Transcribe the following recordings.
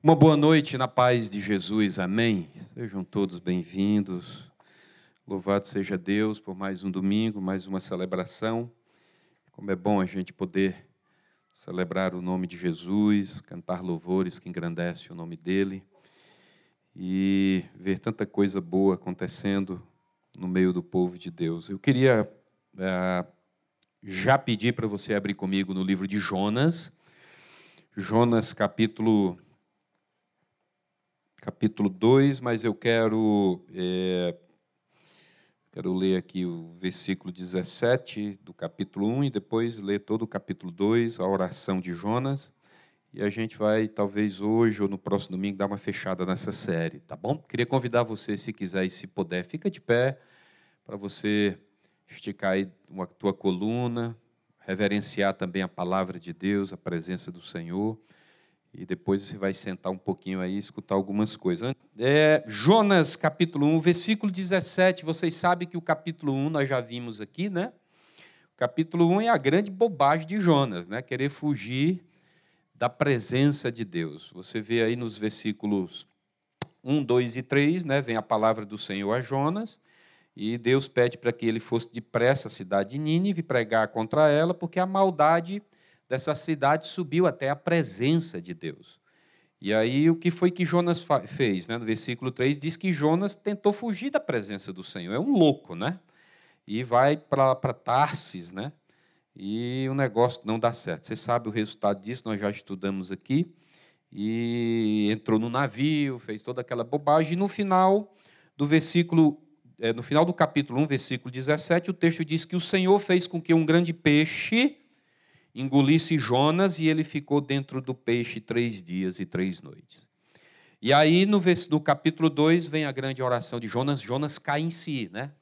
Uma boa noite na paz de Jesus, amém. Sejam todos bem-vindos. Louvado seja Deus por mais um domingo, mais uma celebração. Como é bom a gente poder celebrar o nome de Jesus, cantar louvores que engrandecem o nome dele e ver tanta coisa boa acontecendo no meio do povo de Deus. Eu queria é, já pedir para você abrir comigo no livro de Jonas, Jonas capítulo capítulo 2, mas eu quero, é, quero ler aqui o versículo 17 do capítulo 1 e depois ler todo o capítulo 2, a oração de Jonas. E a gente vai, talvez hoje ou no próximo domingo, dar uma fechada nessa série, tá bom? Queria convidar você, se quiser e se puder, fica de pé para você esticar aí a tua coluna, reverenciar também a palavra de Deus, a presença do Senhor. E depois você vai sentar um pouquinho aí e escutar algumas coisas. É, Jonas, capítulo 1, versículo 17. Vocês sabem que o capítulo 1 nós já vimos aqui, né? O capítulo 1 é a grande bobagem de Jonas, né? Querer fugir da presença de Deus. Você vê aí nos versículos 1, 2 e 3, né? Vem a palavra do Senhor a Jonas. E Deus pede para que ele fosse depressa à cidade de Nínive pregar contra ela, porque a maldade dessa cidade subiu até a presença de Deus. E aí, o que foi que Jonas fez? Né? No versículo 3 diz que Jonas tentou fugir da presença do Senhor. É um louco, né? E vai para Tarsis, né? E o negócio não dá certo. Você sabe o resultado disso, nós já estudamos aqui. E entrou no navio, fez toda aquela bobagem. E no final do versículo, é, no final do capítulo 1, versículo 17, o texto diz que o Senhor fez com que um grande peixe engolisse Jonas e ele ficou dentro do peixe três dias e três noites. E aí, no, capítulo 2, vem a grande oração de Jonas. Jonas cai em si, né?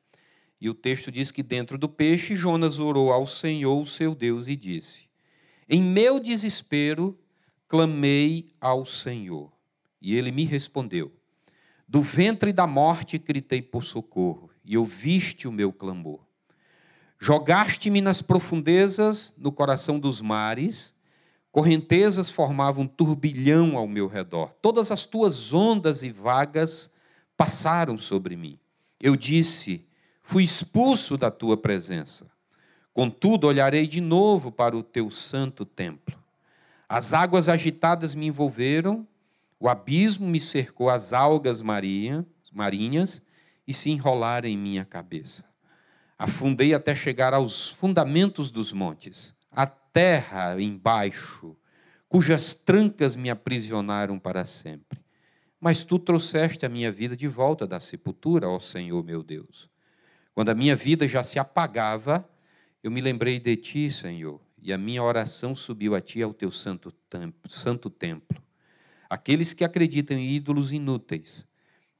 E o texto diz que dentro do peixe, Jonas orou ao Senhor, seu Deus, e disse: Em meu desespero, clamei ao Senhor. E ele me respondeu: Do ventre da morte gritei por socorro, e ouviste o meu clamor. Jogaste-me nas profundezas, no coração dos mares, correntezas formavam um turbilhão ao meu redor. Todas as tuas ondas e vagas passaram sobre mim. Eu disse: Fui expulso da tua presença. Contudo, olharei de novo para o teu santo templo. As águas agitadas me envolveram, o abismo me cercou, as algas marinhas e se enrolaram em minha cabeça. Afundei até chegar aos fundamentos dos montes, a terra embaixo, cujas trancas me aprisionaram para sempre. Mas tu trouxeste a minha vida de volta da sepultura, ó Senhor meu Deus. Quando a minha vida já se apagava, eu me lembrei de ti, Senhor, e a minha oração subiu a ti ao teu santo. Santo templo. Aqueles que acreditam em ídolos inúteis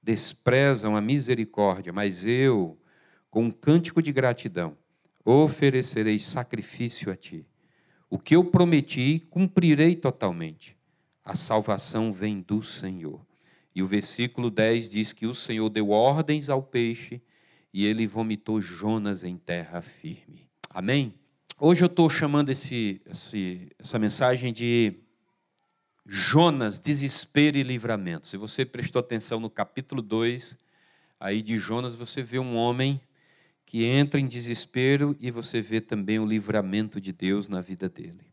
desprezam a misericórdia, mas eu, com um cântico de gratidão, oferecerei sacrifício a ti. O que eu prometi, cumprirei totalmente. A salvação vem do Senhor. E o versículo 10 diz que o Senhor deu ordens ao peixe e ele vomitou Jonas em terra firme. Amém? Hoje eu estou chamando esse, esse, essa mensagem de Jonas, desespero e livramento. Se você prestou atenção no capítulo 2, aí de Jonas, você vê um homem que entra em desespero e você vê também o livramento de Deus na vida dele.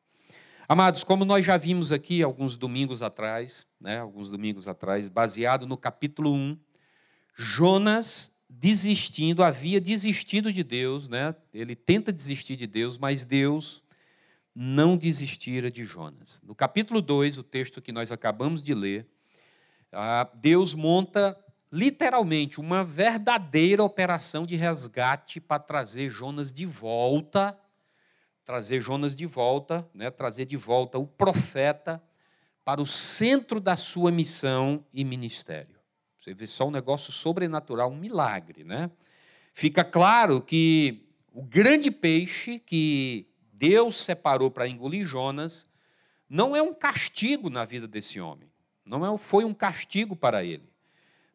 Amados, como nós já vimos aqui alguns domingos atrás, né, alguns domingos atrás, baseado no capítulo 1, Jonas desistindo, havia desistido de Deus, né? Ele tenta desistir de Deus, mas Deus não desistira de Jonas. No capítulo 2, o texto que nós acabamos de ler, ah, Deus monta literalmente uma verdadeira operação de resgate para trazer Jonas de volta, trazer Jonas de volta, né, trazer de volta o profeta para o centro da sua missão e ministério. Você vê só um negócio sobrenatural, um milagre, né? Fica claro que o grande peixe que Deus separou para engolir Jonas não é um castigo na vida desse homem. Não é, foi um castigo para ele.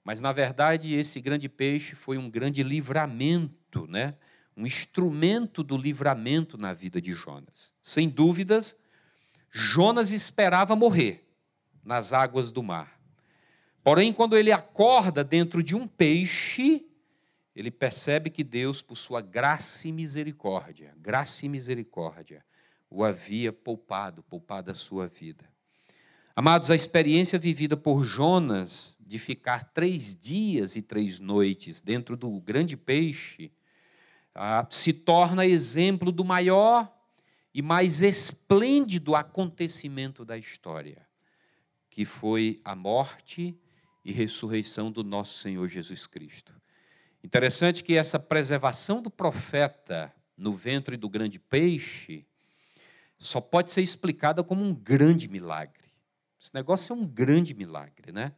Mas, na verdade, esse grande peixe foi um grande livramento, né? um instrumento do livramento na vida de Jonas. Sem dúvidas, Jonas esperava morrer. nas águas do mar. Porém, quando ele acorda dentro de um peixe, ele percebe que Deus, por sua graça e misericórdia, graça e misericórdia, o havia poupado, poupado a sua vida. Amados, a experiência vivida por Jonas de ficar três dias e três noites dentro do grande peixe ah, se torna exemplo do maior e mais esplêndido acontecimento da história, que foi a morte e ressurreição do nosso Senhor Jesus Cristo. Interessante que essa preservação do profeta no ventre do grande peixe só pode ser explicada como um grande milagre. Esse negócio é um grande milagre, né?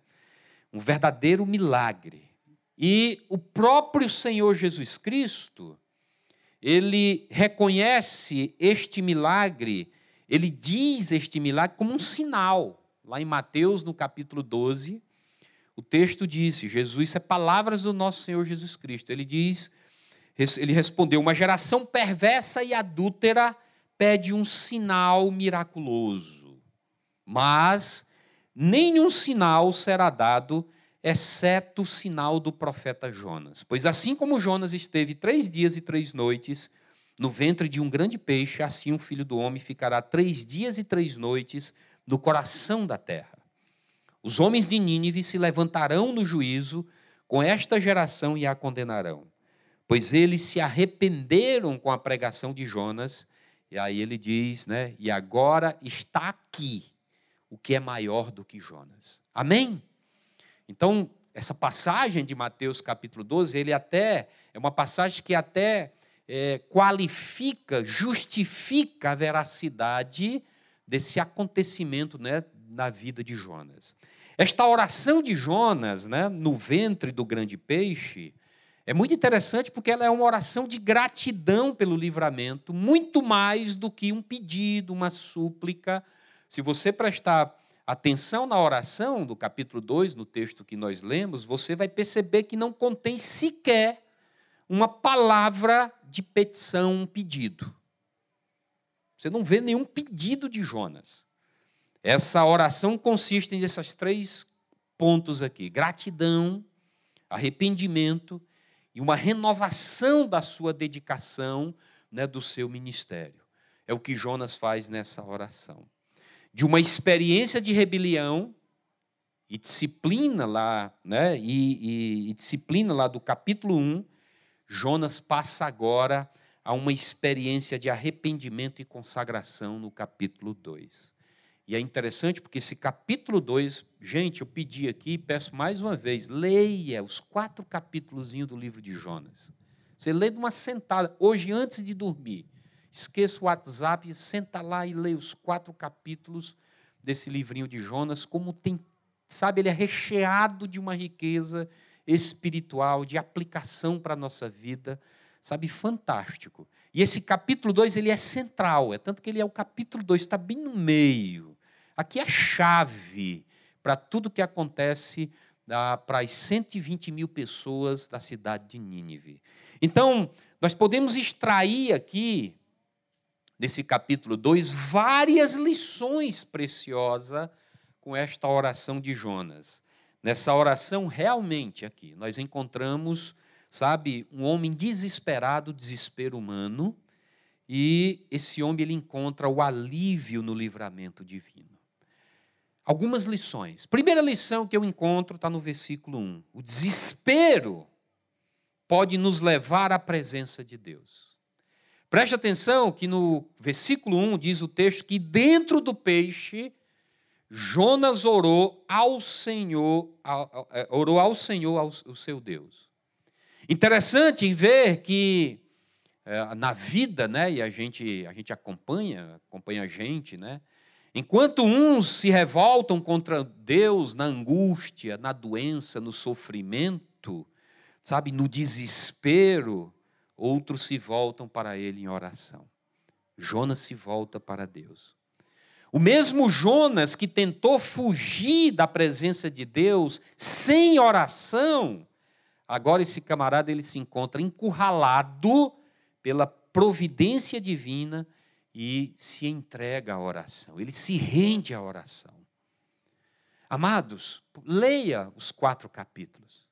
Um verdadeiro milagre. E o próprio Senhor Jesus Cristo, ele reconhece este milagre, ele diz este milagre como um sinal. Lá em Mateus, no capítulo 12, o texto disse: Jesus, isso é palavras do nosso Senhor Jesus Cristo. Ele diz, ele respondeu: Uma geração perversa e adúltera pede um sinal miraculoso, mas nenhum sinal será dado, exceto o sinal do profeta Jonas. Pois assim como Jonas esteve três dias e três noites no ventre de um grande peixe, assim o filho do homem ficará três dias e três noites no coração da terra. Os homens de Nínive se levantarão no juízo com esta geração e a condenarão, pois eles se arrependeram com a pregação de Jonas e aí ele diz, né? E agora está aqui o que é maior do que Jonas. Amém? Então, essa passagem de Mateus capítulo 12, ele até é uma passagem que até é, qualifica, justifica a veracidade desse acontecimento né, na vida de Jonas. Esta oração de Jonas, né, no ventre do grande peixe, é muito interessante porque ela é uma oração de gratidão pelo livramento, muito mais do que um pedido, uma súplica. Se você prestar atenção na oração do capítulo 2, no texto que nós lemos, você vai perceber que não contém sequer uma palavra de petição, um pedido. Você não vê nenhum pedido de Jonas. Essa oração consiste nesses três pontos aqui: gratidão, arrependimento e uma renovação da sua dedicação, né, do seu ministério. É o que Jonas faz nessa oração. De uma experiência de rebelião e disciplina lá, né, e, e, e disciplina lá do capítulo 1, Jonas passa agora a uma experiência de arrependimento e consagração no capítulo 2. E é interessante porque esse capítulo 2, gente, eu pedi aqui, peço mais uma vez, leia os quatro capítulos do livro de Jonas. Você lê de uma sentada, hoje antes de dormir. Esqueça o WhatsApp, senta lá e lê os quatro capítulos desse livrinho de Jonas, como tem, sabe, ele é recheado de uma riqueza espiritual, de aplicação para a nossa vida, sabe, fantástico. E esse capítulo 2, ele é central, é tanto que ele é o capítulo 2, está bem no meio. Aqui é a chave para tudo que acontece ah, para as 120 mil pessoas da cidade de Nínive. Então, nós podemos extrair aqui, nesse capítulo 2, várias lições preciosas com esta oração de Jonas. Nessa oração, realmente, aqui, nós encontramos, sabe, um homem desesperado, desespero humano, e esse homem ele encontra o alívio no livramento divino algumas lições. Primeira lição que eu encontro está no versículo 1. O desespero pode nos levar à presença de Deus. Preste atenção que no versículo 1 diz o texto que dentro do peixe Jonas orou ao Senhor, é, orou ao Senhor, ao, seu Deus. Interessante ver que é, na vida, né, e a gente, a gente acompanha, acompanha a gente, né, Enquanto uns se revoltam contra Deus na angústia, na doença, no sofrimento, sabe, no desespero, outros se voltam para Ele em oração. Jonas se volta para Deus. O mesmo Jonas que tentou fugir da presença de Deus sem oração, agora esse camarada ele se encontra encurralado pela providência divina e se entrega à oração, ele se rende à oração. Amados, leia os quatro capítulos.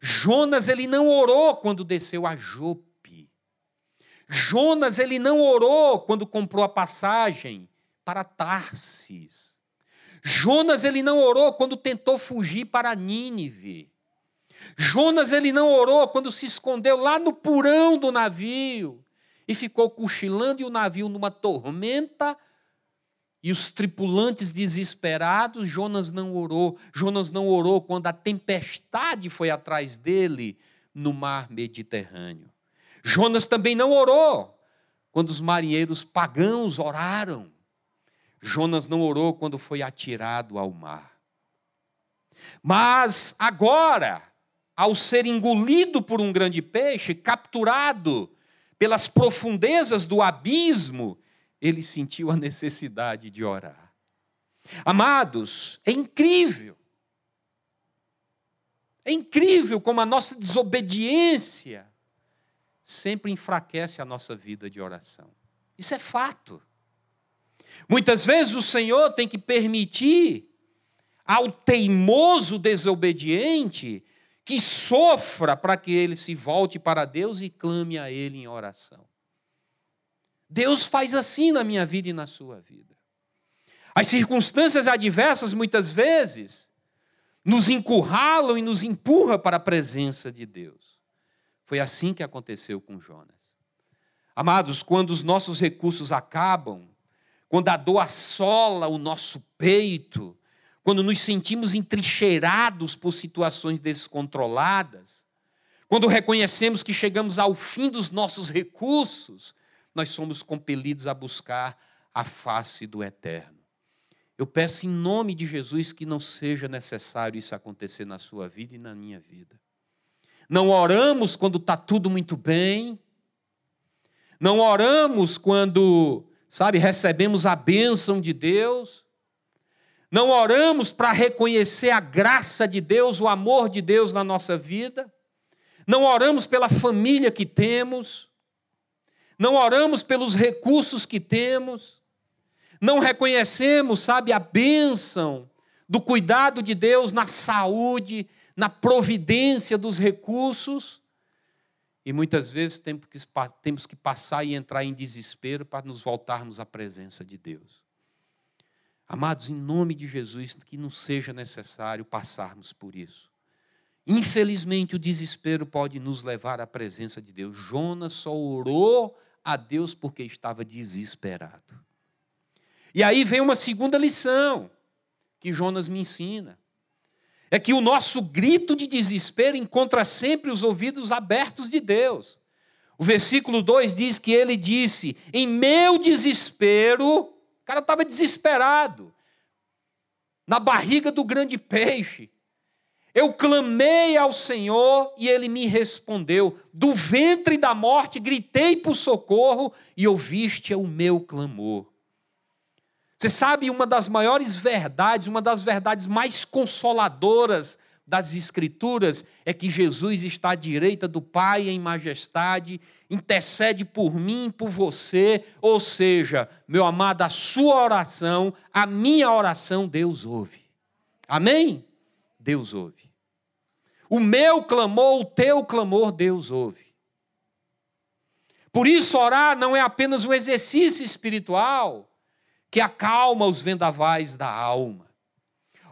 Jonas ele não orou quando desceu a Jope. Jonas ele não orou quando comprou a passagem para Tarsis. Jonas ele não orou quando tentou fugir para Nínive. Jonas ele não orou quando se escondeu lá no porão do navio e ficou cochilando e o navio numa tormenta e os tripulantes desesperados, Jonas não orou. Jonas não orou quando a tempestade foi atrás dele no mar Mediterrâneo. Jonas também não orou quando os marinheiros pagãos oraram. Jonas não orou quando foi atirado ao mar. Mas agora, ao ser engolido por um grande peixe, capturado pelas profundezas do abismo, ele sentiu a necessidade de orar. Amados, é incrível. É incrível como a nossa desobediência sempre enfraquece a nossa vida de oração. Isso é fato. Muitas vezes o Senhor tem que permitir ao teimoso desobediente que sofra para que ele se volte para Deus e clame a Ele em oração. Deus faz assim na minha vida e na sua vida. As circunstâncias adversas, muitas vezes, nos encurralam e nos empurram para a presença de Deus. Foi assim que aconteceu com Jonas. Amados, quando os nossos recursos acabam, quando a dor assola o nosso peito, quando nos sentimos entrincheirados por situações descontroladas, quando reconhecemos que chegamos ao fim dos nossos recursos, nós somos compelidos a buscar a face do eterno. Eu peço em nome de Jesus que não seja necessário isso acontecer na sua vida e na minha vida. Não oramos quando está tudo muito bem. Não oramos quando, sabe, recebemos a bênção de Deus. Não oramos para reconhecer a graça de Deus, o amor de Deus na nossa vida. Não oramos pela família que temos. Não oramos pelos recursos que temos. Não reconhecemos, sabe, a bênção do cuidado de Deus na saúde, na providência dos recursos. E muitas vezes temos que passar e entrar em desespero para nos voltarmos à presença de Deus. Amados, em nome de Jesus, que não seja necessário passarmos por isso. Infelizmente, o desespero pode nos levar à presença de Deus. Jonas só orou a Deus porque estava desesperado. E aí vem uma segunda lição que Jonas me ensina. É que o nosso grito de desespero encontra sempre os ouvidos abertos de Deus. O versículo 2 diz que ele disse: Em meu desespero, o cara estava desesperado, na barriga do grande peixe. Eu clamei ao Senhor e ele me respondeu. Do ventre da morte gritei por socorro e ouviste o meu clamor. Você sabe uma das maiores verdades, uma das verdades mais consoladoras das Escrituras é que Jesus está à direita do Pai em majestade, intercede por mim e por você, ou seja, meu amado, a sua oração, a minha oração, Deus ouve. Amém? Deus ouve. O meu clamor, o teu clamor, Deus ouve. Por isso, orar não é apenas um exercício espiritual que acalma os vendavais da alma.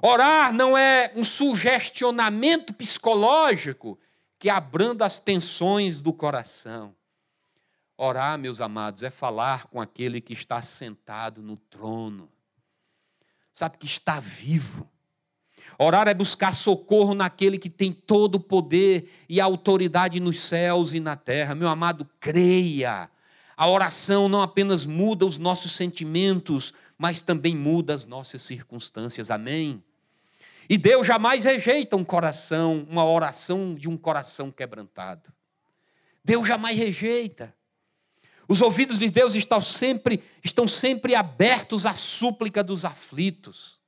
Orar não é um sugestionamento psicológico que abranda as tensões do coração. Orar, meus amados, é falar com aquele que está sentado no trono, sabe que está vivo. Orar é buscar socorro naquele que tem todo o poder e autoridade nos céus e na terra. Meu amado, creia. A oração não apenas muda os nossos sentimentos, mas também muda as nossas circunstâncias. Amém? E Deus jamais rejeita um coração, uma oração de um coração quebrantado. Deus jamais rejeita. Os ouvidos de Deus estão sempre, estão sempre abertos à súplica dos aflitos.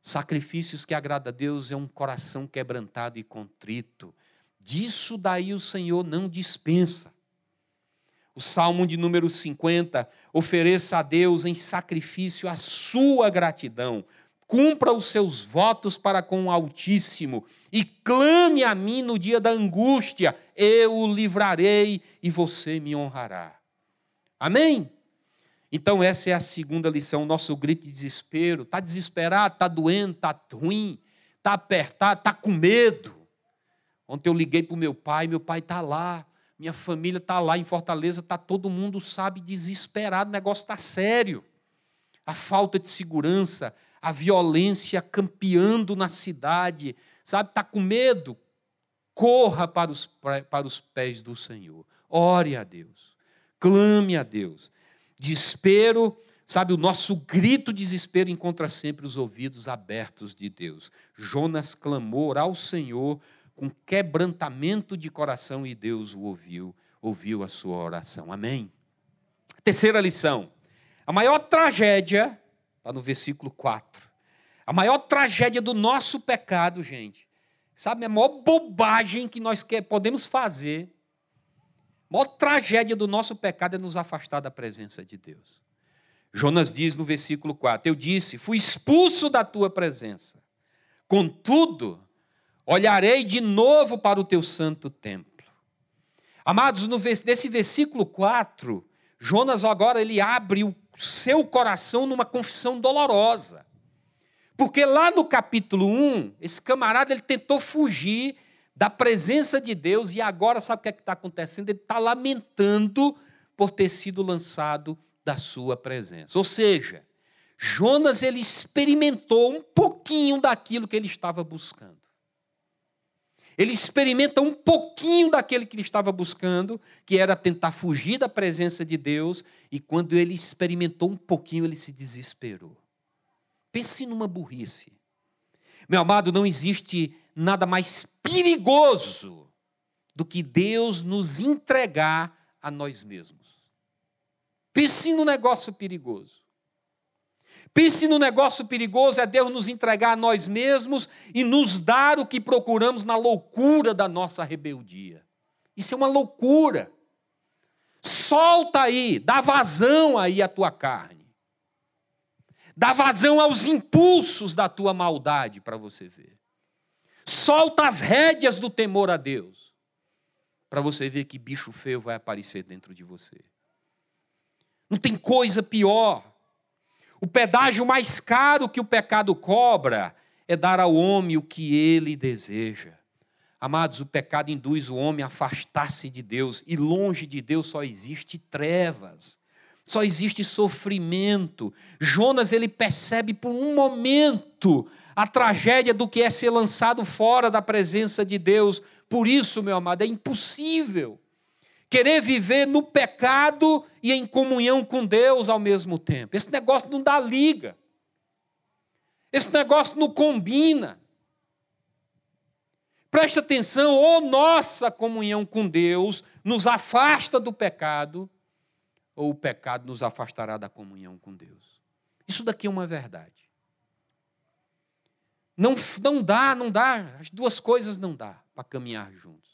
Sacrifícios que agrada a Deus é um coração quebrantado e contrito. Disso daí o Senhor não dispensa. O Salmo de número 50, ofereça a Deus em sacrifício a sua gratidão cumpra os seus votos para com o Altíssimo e clame a mim no dia da angústia, eu o livrarei e você me honrará. Amém? Então, essa é a segunda lição, nosso grito de desespero. Está desesperado, está doendo, está ruim, está apertado, está com medo. Ontem eu liguei para o meu pai, meu pai está lá, minha família está lá em Fortaleza, está todo mundo, sabe, desesperado, o negócio está sério. A falta de segurança, a violência campeando na cidade, sabe, está com medo. Corra para os, para os pés do Senhor. Ore a Deus. Clame a Deus. Desespero, sabe, o nosso grito de desespero encontra sempre os ouvidos abertos de Deus. Jonas clamou ao Senhor com quebrantamento de coração e Deus o ouviu, ouviu a sua oração. Amém? Terceira lição. A maior tragédia, está no versículo 4. A maior tragédia do nosso pecado, gente, sabe, a maior bobagem que nós podemos fazer, a maior tragédia do nosso pecado é nos afastar da presença de Deus. Jonas diz no versículo 4: Eu disse, fui expulso da tua presença. Contudo, olharei de novo para o teu santo templo. Amados, nesse versículo 4, Jonas agora ele abre o seu coração numa confissão dolorosa. Porque lá no capítulo 1, esse camarada ele tentou fugir da presença de Deus e agora sabe o que é está acontecendo? Ele está lamentando por ter sido lançado da sua presença. Ou seja, Jonas ele experimentou um pouquinho daquilo que ele estava buscando. Ele experimenta um pouquinho daquele que ele estava buscando, que era tentar fugir da presença de Deus, e quando ele experimentou um pouquinho, ele se desesperou. Pense numa burrice. Meu amado, não existe nada mais perigoso do que Deus nos entregar a nós mesmos. Pense no negócio perigoso. Pense no negócio perigoso, é Deus nos entregar a nós mesmos e nos dar o que procuramos na loucura da nossa rebeldia. Isso é uma loucura. Solta aí, dá vazão aí à tua carne. Dá vazão aos impulsos da tua maldade para você ver. Solta as rédeas do temor a Deus para você ver que bicho feio vai aparecer dentro de você. Não tem coisa pior o pedágio mais caro que o pecado cobra é dar ao homem o que ele deseja. Amados, o pecado induz o homem a afastar-se de Deus, e longe de Deus só existe trevas, só existe sofrimento. Jonas ele percebe por um momento a tragédia do que é ser lançado fora da presença de Deus. Por isso, meu amado, é impossível querer viver no pecado e em comunhão com Deus ao mesmo tempo. Esse negócio não dá liga. Esse negócio não combina. Preste atenção, ou nossa comunhão com Deus nos afasta do pecado, ou o pecado nos afastará da comunhão com Deus. Isso daqui é uma verdade. Não, não dá, não dá, as duas coisas não dá para caminhar juntos.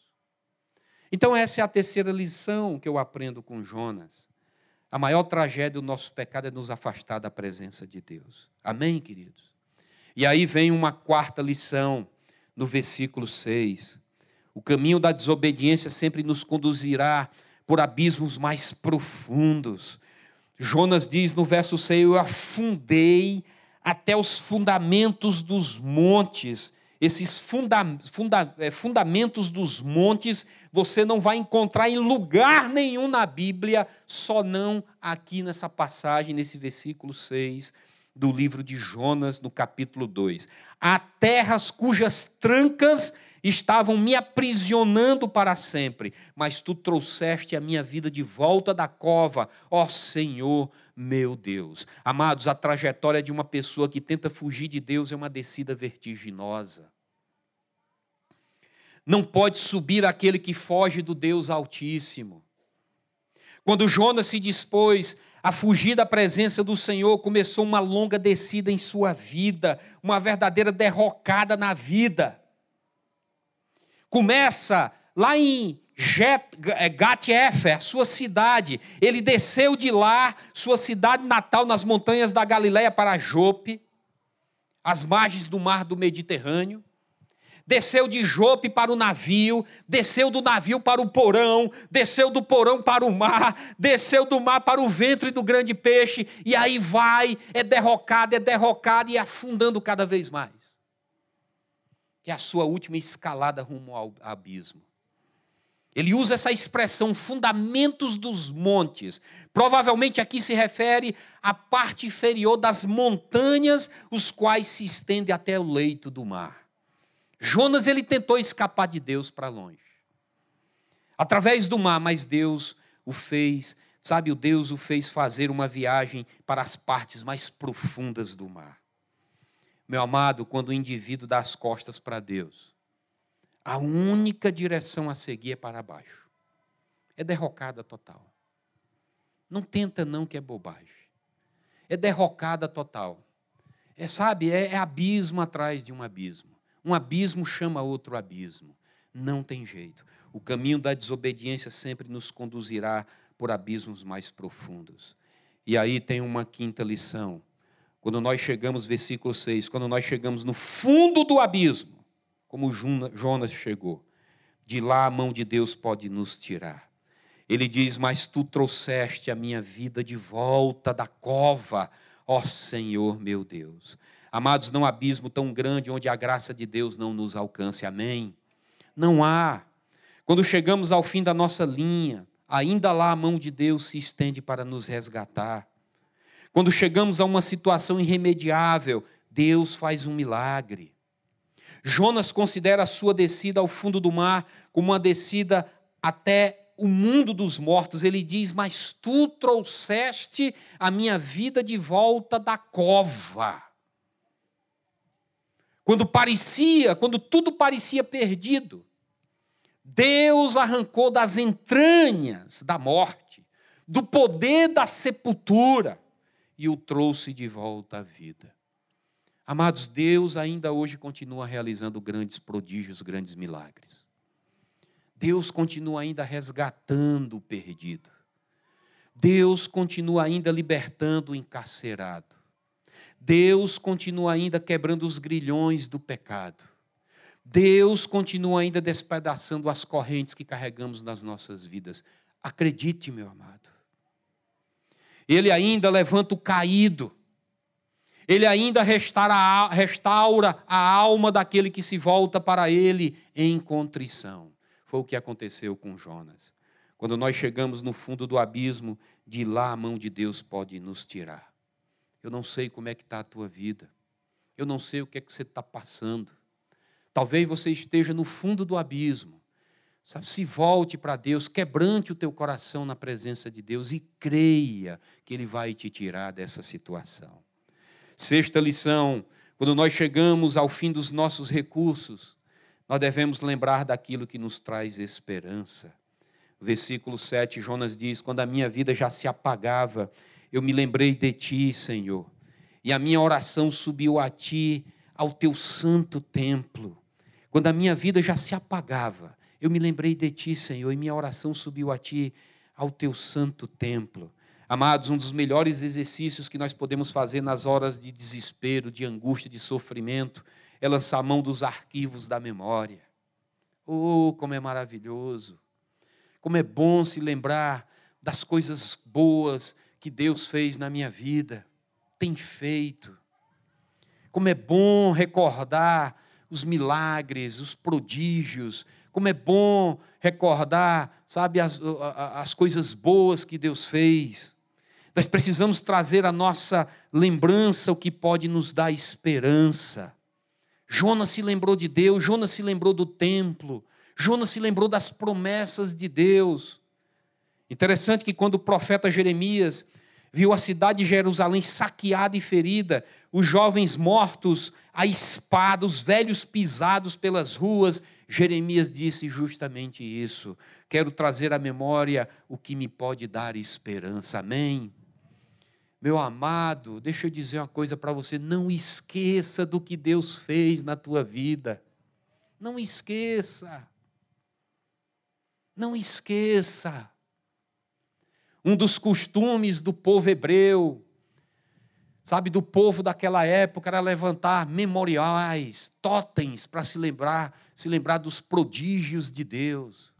Então, essa é a terceira lição que eu aprendo com Jonas. A maior tragédia do nosso pecado é nos afastar da presença de Deus. Amém, queridos? E aí vem uma quarta lição, no versículo 6. O caminho da desobediência sempre nos conduzirá por abismos mais profundos. Jonas diz no verso 6: Eu afundei até os fundamentos dos montes esses funda, funda, é, fundamentos dos montes, você não vai encontrar em lugar nenhum na Bíblia, só não aqui nessa passagem, nesse versículo 6 do livro de Jonas, no capítulo 2. Há terras cujas trancas estavam me aprisionando para sempre, mas tu trouxeste a minha vida de volta da cova, ó Senhor meu Deus. Amados, a trajetória de uma pessoa que tenta fugir de Deus é uma descida vertiginosa. Não pode subir aquele que foge do Deus Altíssimo. Quando Jonas se dispôs a fugir da presença do Senhor, começou uma longa descida em sua vida, uma verdadeira derrocada na vida. Começa lá em é, Gat-Efer, sua cidade. Ele desceu de lá, sua cidade natal, nas montanhas da Galiléia para Jope. às margens do mar do Mediterrâneo, desceu de Jope para o navio, desceu do navio para o porão, desceu do porão para o mar, desceu do mar para o ventre do grande peixe, e aí vai, é derrocado, é derrocado e afundando cada vez mais. Que é a sua última escalada rumo ao abismo. Ele usa essa expressão fundamentos dos montes. Provavelmente aqui se refere à parte inferior das montanhas, os quais se estendem até o leito do mar. Jonas ele tentou escapar de Deus para longe. Através do mar, mas Deus o fez, sabe, o Deus o fez fazer uma viagem para as partes mais profundas do mar. Meu amado, quando o indivíduo dá as costas para Deus, a única direção a seguir é para baixo. É derrocada total. Não tenta não que é bobagem. É derrocada total. É, sabe, é, é abismo atrás de um abismo. Um abismo chama outro abismo. Não tem jeito. O caminho da desobediência sempre nos conduzirá por abismos mais profundos. E aí tem uma quinta lição. Quando nós chegamos, versículo 6, quando nós chegamos no fundo do abismo, como Jonas chegou, de lá a mão de Deus pode nos tirar. Ele diz: Mas tu trouxeste a minha vida de volta da cova, ó Senhor meu Deus. Amados, não há abismo tão grande onde a graça de Deus não nos alcance. Amém? Não há. Quando chegamos ao fim da nossa linha, ainda lá a mão de Deus se estende para nos resgatar. Quando chegamos a uma situação irremediável, Deus faz um milagre. Jonas considera a sua descida ao fundo do mar como uma descida até o mundo dos mortos. Ele diz: Mas tu trouxeste a minha vida de volta da cova. Quando parecia, quando tudo parecia perdido, Deus arrancou das entranhas da morte, do poder da sepultura e o trouxe de volta à vida. Amados, Deus ainda hoje continua realizando grandes prodígios, grandes milagres. Deus continua ainda resgatando o perdido. Deus continua ainda libertando o encarcerado. Deus continua ainda quebrando os grilhões do pecado. Deus continua ainda despedaçando as correntes que carregamos nas nossas vidas. Acredite, meu amado. Ele ainda levanta o caído. Ele ainda restaura, a alma daquele que se volta para ele em contrição. Foi o que aconteceu com Jonas. Quando nós chegamos no fundo do abismo, de lá a mão de Deus pode nos tirar. Eu não sei como é que está a tua vida. Eu não sei o que é que você está passando. Talvez você esteja no fundo do abismo. Sabe, se volte para Deus, quebrante o teu coração na presença de Deus e creia que Ele vai te tirar dessa situação. Sexta lição: quando nós chegamos ao fim dos nossos recursos, nós devemos lembrar daquilo que nos traz esperança. Versículo 7, Jonas diz: Quando a minha vida já se apagava, eu me lembrei de ti, Senhor, e a minha oração subiu a ti, ao teu santo templo. Quando a minha vida já se apagava, eu me lembrei de ti, Senhor, e minha oração subiu a ti, ao teu santo templo. Amados, um dos melhores exercícios que nós podemos fazer nas horas de desespero, de angústia, de sofrimento, é lançar mão dos arquivos da memória. Oh, como é maravilhoso! Como é bom se lembrar das coisas boas que Deus fez na minha vida, tem feito. Como é bom recordar os milagres, os prodígios, como é bom recordar, sabe, as, as coisas boas que Deus fez. Nós precisamos trazer à nossa lembrança o que pode nos dar esperança. Jonas se lembrou de Deus, Jonas se lembrou do templo, Jonas se lembrou das promessas de Deus. Interessante que quando o profeta Jeremias viu a cidade de Jerusalém saqueada e ferida, os jovens mortos à espada, os velhos pisados pelas ruas, Jeremias disse justamente isso. Quero trazer à memória o que me pode dar esperança. Amém. Meu amado, deixa eu dizer uma coisa para você: não esqueça do que Deus fez na tua vida. Não esqueça. Não esqueça um dos costumes do povo hebreu. sabe, do povo daquela época era levantar memoriais, totens para se lembrar, se lembrar dos prodígios de Deus.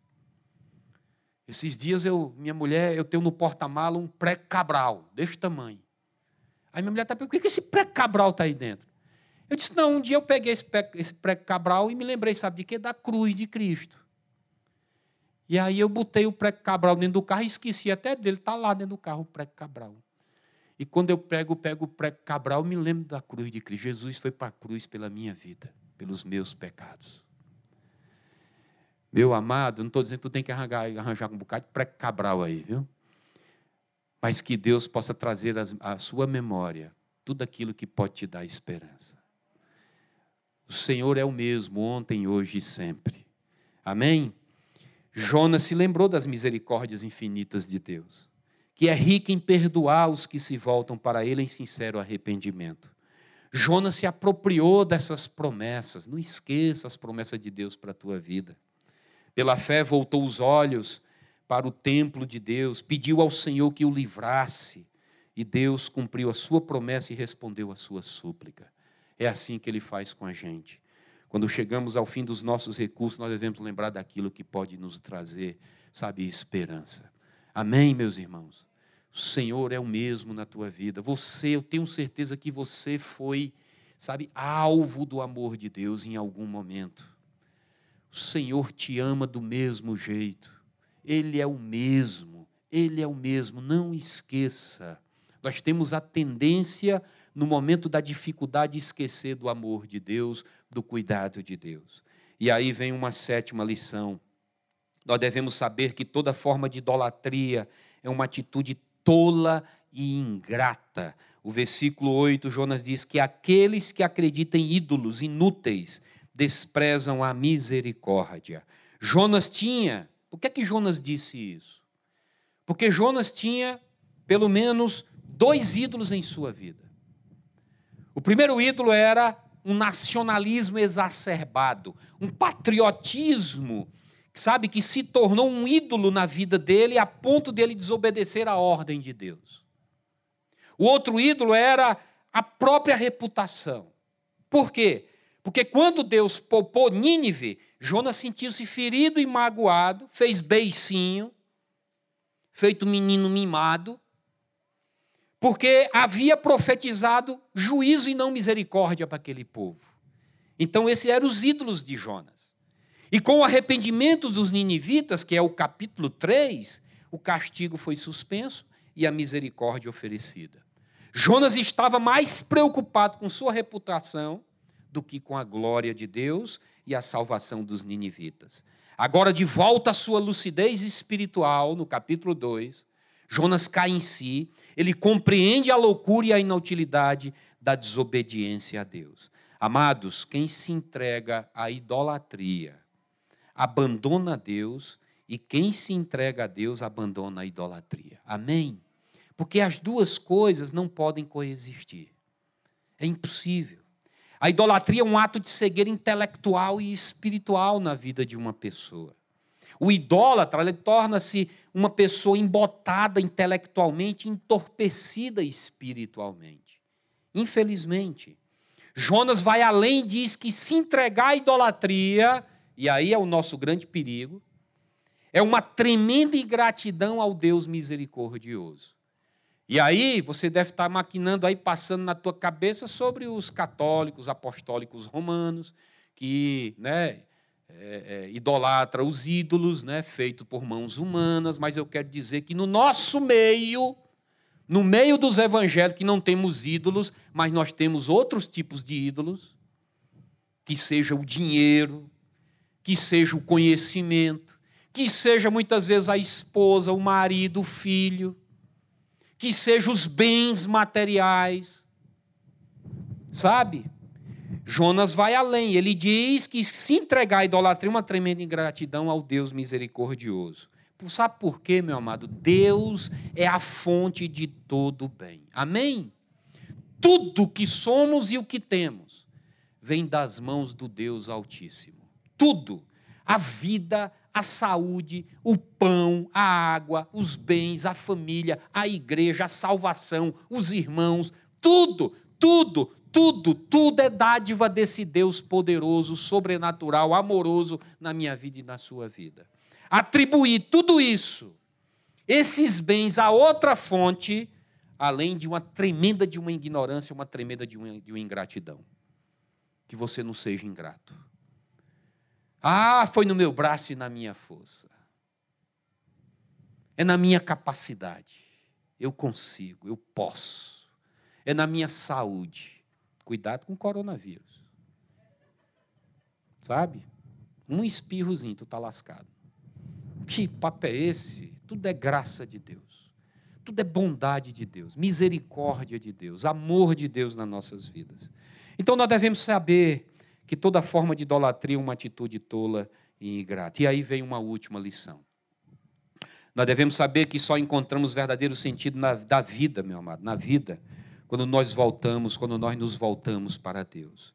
Esses dias eu, minha mulher, eu tenho no porta-mala um pré-cabral, desse tamanho. Aí minha mulher está perguntando, por que esse pré-cabral está aí dentro? Eu disse, não, um dia eu peguei esse pré-cabral e me lembrei, sabe de quê? Da cruz de Cristo. E aí eu botei o pré-cabral dentro do carro e esqueci até dele, está lá dentro do carro o pré-cabral. E quando eu pego, pego o pré-cabral, me lembro da cruz de Cristo. Jesus foi para a cruz pela minha vida, pelos meus pecados. Meu amado, não estou dizendo que tu tem que arranjar, arranjar um bocado de pré-cabral aí, viu? Mas que Deus possa trazer à sua memória tudo aquilo que pode te dar esperança. O Senhor é o mesmo ontem, hoje e sempre. Amém? Jonas se lembrou das misericórdias infinitas de Deus que é rica em perdoar os que se voltam para ele em sincero arrependimento. Jonas se apropriou dessas promessas. Não esqueça as promessas de Deus para a tua vida. Pela fé, voltou os olhos para o templo de Deus, pediu ao Senhor que o livrasse, e Deus cumpriu a sua promessa e respondeu a sua súplica. É assim que ele faz com a gente. Quando chegamos ao fim dos nossos recursos, nós devemos lembrar daquilo que pode nos trazer, sabe, esperança. Amém, meus irmãos? O Senhor é o mesmo na tua vida. Você, eu tenho certeza que você foi, sabe, alvo do amor de Deus em algum momento. O Senhor te ama do mesmo jeito. Ele é o mesmo. Ele é o mesmo. Não esqueça. Nós temos a tendência, no momento da dificuldade, esquecer do amor de Deus, do cuidado de Deus. E aí vem uma sétima lição. Nós devemos saber que toda forma de idolatria é uma atitude tola e ingrata. O versículo 8, Jonas diz que aqueles que acreditam em ídolos inúteis desprezam a misericórdia. Jonas tinha, por que é que Jonas disse isso? Porque Jonas tinha pelo menos dois ídolos em sua vida. O primeiro ídolo era um nacionalismo exacerbado, um patriotismo sabe, que se tornou um ídolo na vida dele a ponto dele desobedecer a ordem de Deus. O outro ídolo era a própria reputação. Por quê? Porque quando Deus poupou Nínive, Jonas sentiu-se ferido e magoado, fez beicinho, feito menino mimado, porque havia profetizado juízo e não misericórdia para aquele povo. Então, esses eram os ídolos de Jonas. E com o arrependimento dos ninivitas, que é o capítulo 3, o castigo foi suspenso e a misericórdia oferecida. Jonas estava mais preocupado com sua reputação do que com a glória de Deus e a salvação dos ninivitas. Agora, de volta à sua lucidez espiritual, no capítulo 2, Jonas cai em si, ele compreende a loucura e a inutilidade da desobediência a Deus. Amados, quem se entrega à idolatria, abandona Deus e quem se entrega a Deus abandona a idolatria. Amém? Porque as duas coisas não podem coexistir. É impossível. A idolatria é um ato de cegueira intelectual e espiritual na vida de uma pessoa. O idólatra ele torna-se uma pessoa embotada intelectualmente, entorpecida espiritualmente. Infelizmente. Jonas vai além e diz que se entregar à idolatria e aí é o nosso grande perigo, é uma tremenda ingratidão ao Deus misericordioso. E aí você deve estar maquinando aí, passando na tua cabeça sobre os católicos, apostólicos romanos, que né, é, é, idolatra os ídolos, né, feito por mãos humanas, mas eu quero dizer que no nosso meio, no meio dos evangélicos, que não temos ídolos, mas nós temos outros tipos de ídolos, que seja o dinheiro, que seja o conhecimento, que seja muitas vezes a esposa, o marido, o filho, que seja os bens materiais. Sabe? Jonas vai além, ele diz que se entregar à idolatria é uma tremenda ingratidão ao Deus misericordioso. Sabe por quê, meu amado? Deus é a fonte de todo bem. Amém? Tudo que somos e o que temos vem das mãos do Deus Altíssimo tudo: a vida, a saúde, o pão, a água, os bens, a família, a igreja, a salvação, os irmãos, Tudo, tudo, tudo, tudo é dádiva desse Deus poderoso, sobrenatural, amoroso na minha vida e na sua vida. Atribuir tudo isso, esses bens a outra fonte, além de uma tremenda de uma ignorância, uma tremenda de uma, de uma ingratidão. Que você não seja ingrato. Ah, foi no meu braço e na minha força. É na minha capacidade. Eu consigo, eu posso. É na minha saúde. Cuidado com o coronavírus. Sabe? Um espirrozinho, tu está lascado. Que papo é esse? Tudo é graça de Deus. Tudo é bondade de Deus, misericórdia de Deus, amor de Deus nas nossas vidas. Então nós devemos saber que toda forma de idolatria é uma atitude tola e ingrata. E aí vem uma última lição. Nós devemos saber que só encontramos verdadeiro sentido na, da vida, meu amado, na vida, quando nós voltamos, quando nós nos voltamos para Deus.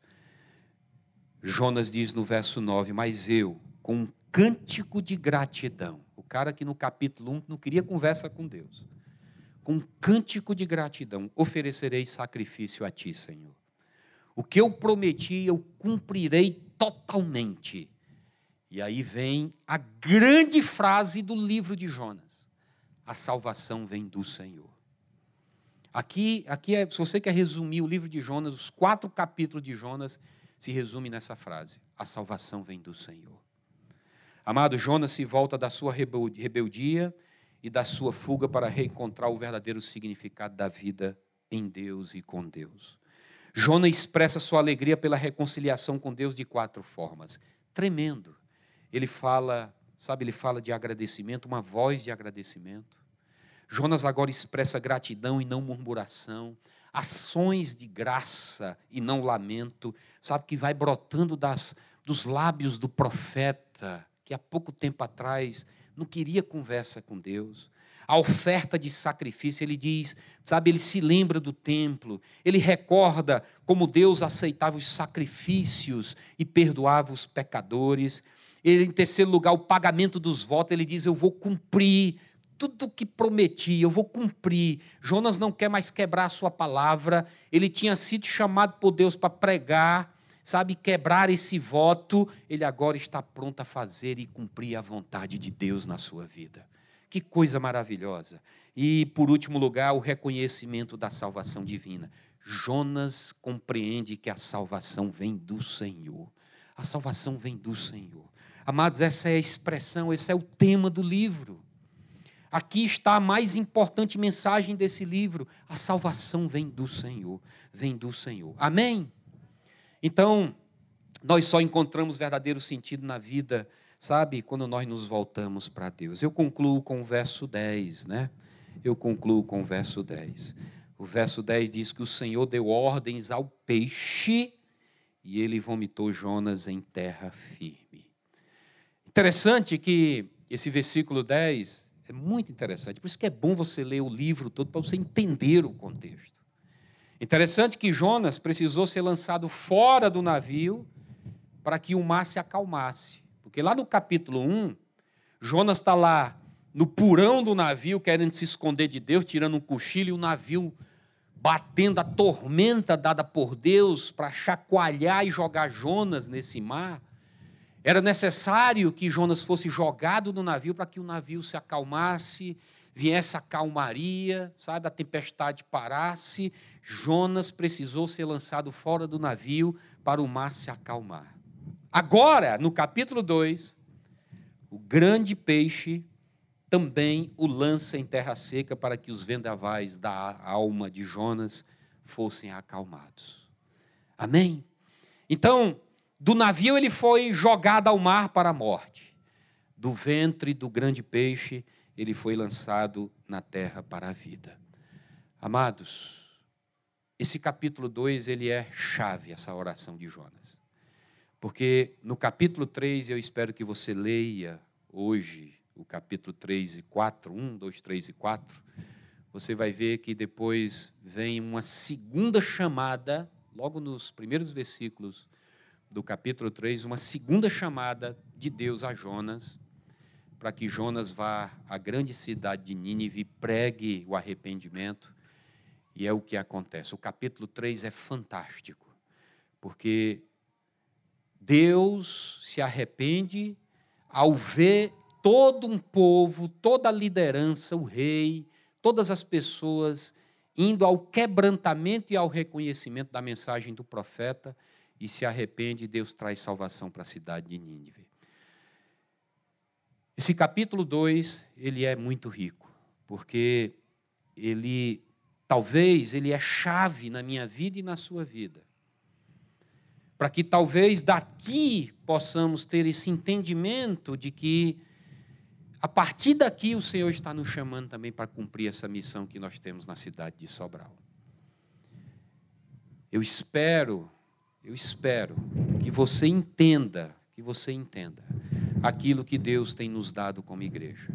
Jonas diz no verso 9: Mas eu, com um cântico de gratidão, o cara que no capítulo 1 não queria conversa com Deus, com um cântico de gratidão, oferecerei sacrifício a Ti, Senhor. O que eu prometi, eu cumprirei totalmente. E aí vem a grande frase do livro de Jonas: a salvação vem do Senhor. Aqui, aqui é, se você quer resumir o livro de Jonas, os quatro capítulos de Jonas se resume nessa frase: a salvação vem do Senhor. Amado, Jonas se volta da sua rebeldia e da sua fuga para reencontrar o verdadeiro significado da vida em Deus e com Deus. Jonas expressa sua alegria pela reconciliação com Deus de quatro formas. Tremendo ele fala, sabe, ele fala de agradecimento, uma voz de agradecimento. Jonas agora expressa gratidão e não murmuração, ações de graça e não lamento, sabe, que vai brotando das, dos lábios do profeta, que há pouco tempo atrás não queria conversa com Deus. A oferta de sacrifício, ele diz, sabe, ele se lembra do templo, ele recorda como Deus aceitava os sacrifícios e perdoava os pecadores. Ele, em terceiro lugar, o pagamento dos votos, ele diz: Eu vou cumprir tudo o que prometi, eu vou cumprir. Jonas não quer mais quebrar a sua palavra, ele tinha sido chamado por Deus para pregar, sabe, quebrar esse voto, ele agora está pronto a fazer e cumprir a vontade de Deus na sua vida. Que coisa maravilhosa. E, por último lugar, o reconhecimento da salvação divina. Jonas compreende que a salvação vem do Senhor. A salvação vem do Senhor. Amados, essa é a expressão, esse é o tema do livro. Aqui está a mais importante mensagem desse livro: a salvação vem do Senhor, vem do Senhor. Amém? Então, nós só encontramos verdadeiro sentido na vida, sabe, quando nós nos voltamos para Deus. Eu concluo com o verso 10, né? Eu concluo com o verso 10. O verso 10 diz que o Senhor deu ordens ao peixe e ele vomitou Jonas em terra firme. Interessante que esse versículo 10 é muito interessante, por isso que é bom você ler o livro todo para você entender o contexto. Interessante que Jonas precisou ser lançado fora do navio para que o mar se acalmasse. Porque lá no capítulo 1, Jonas está lá no purão do navio, querendo se esconder de Deus, tirando um cochilo, e o navio batendo a tormenta dada por Deus para chacoalhar e jogar Jonas nesse mar. Era necessário que Jonas fosse jogado no navio para que o navio se acalmasse, viesse a calmaria, sabe, a tempestade parasse. Jonas precisou ser lançado fora do navio para o mar se acalmar. Agora, no capítulo 2, o grande peixe também o lança em terra seca para que os vendavais da alma de Jonas fossem acalmados. Amém? Então, do navio ele foi jogado ao mar para a morte. Do ventre do grande peixe ele foi lançado na terra para a vida. Amados, esse capítulo 2 ele é chave essa oração de Jonas. Porque no capítulo 3 eu espero que você leia hoje o capítulo 3 e 4, 1, 2, 3 e 4, você vai ver que depois vem uma segunda chamada, logo nos primeiros versículos do capítulo 3, uma segunda chamada de Deus a Jonas, para que Jonas vá à grande cidade de Nínive e pregue o arrependimento. E é o que acontece. O capítulo 3 é fantástico, porque Deus se arrepende ao ver todo um povo, toda a liderança, o rei, todas as pessoas indo ao quebrantamento e ao reconhecimento da mensagem do profeta e se arrepende, Deus traz salvação para a cidade de Nínive. Esse capítulo 2, ele é muito rico, porque ele talvez ele é chave na minha vida e na sua vida. Para que talvez daqui possamos ter esse entendimento de que a partir daqui o Senhor está nos chamando também para cumprir essa missão que nós temos na cidade de Sobral. Eu espero, eu espero que você entenda, que você entenda aquilo que Deus tem nos dado como igreja,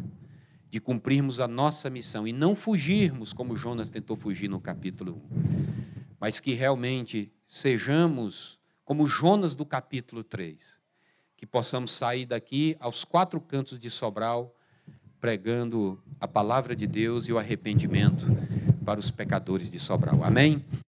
de cumprirmos a nossa missão e não fugirmos como Jonas tentou fugir no capítulo 1, mas que realmente sejamos como Jonas do capítulo 3, que possamos sair daqui aos quatro cantos de Sobral pregando a palavra de Deus e o arrependimento para os pecadores de Sobral. Amém?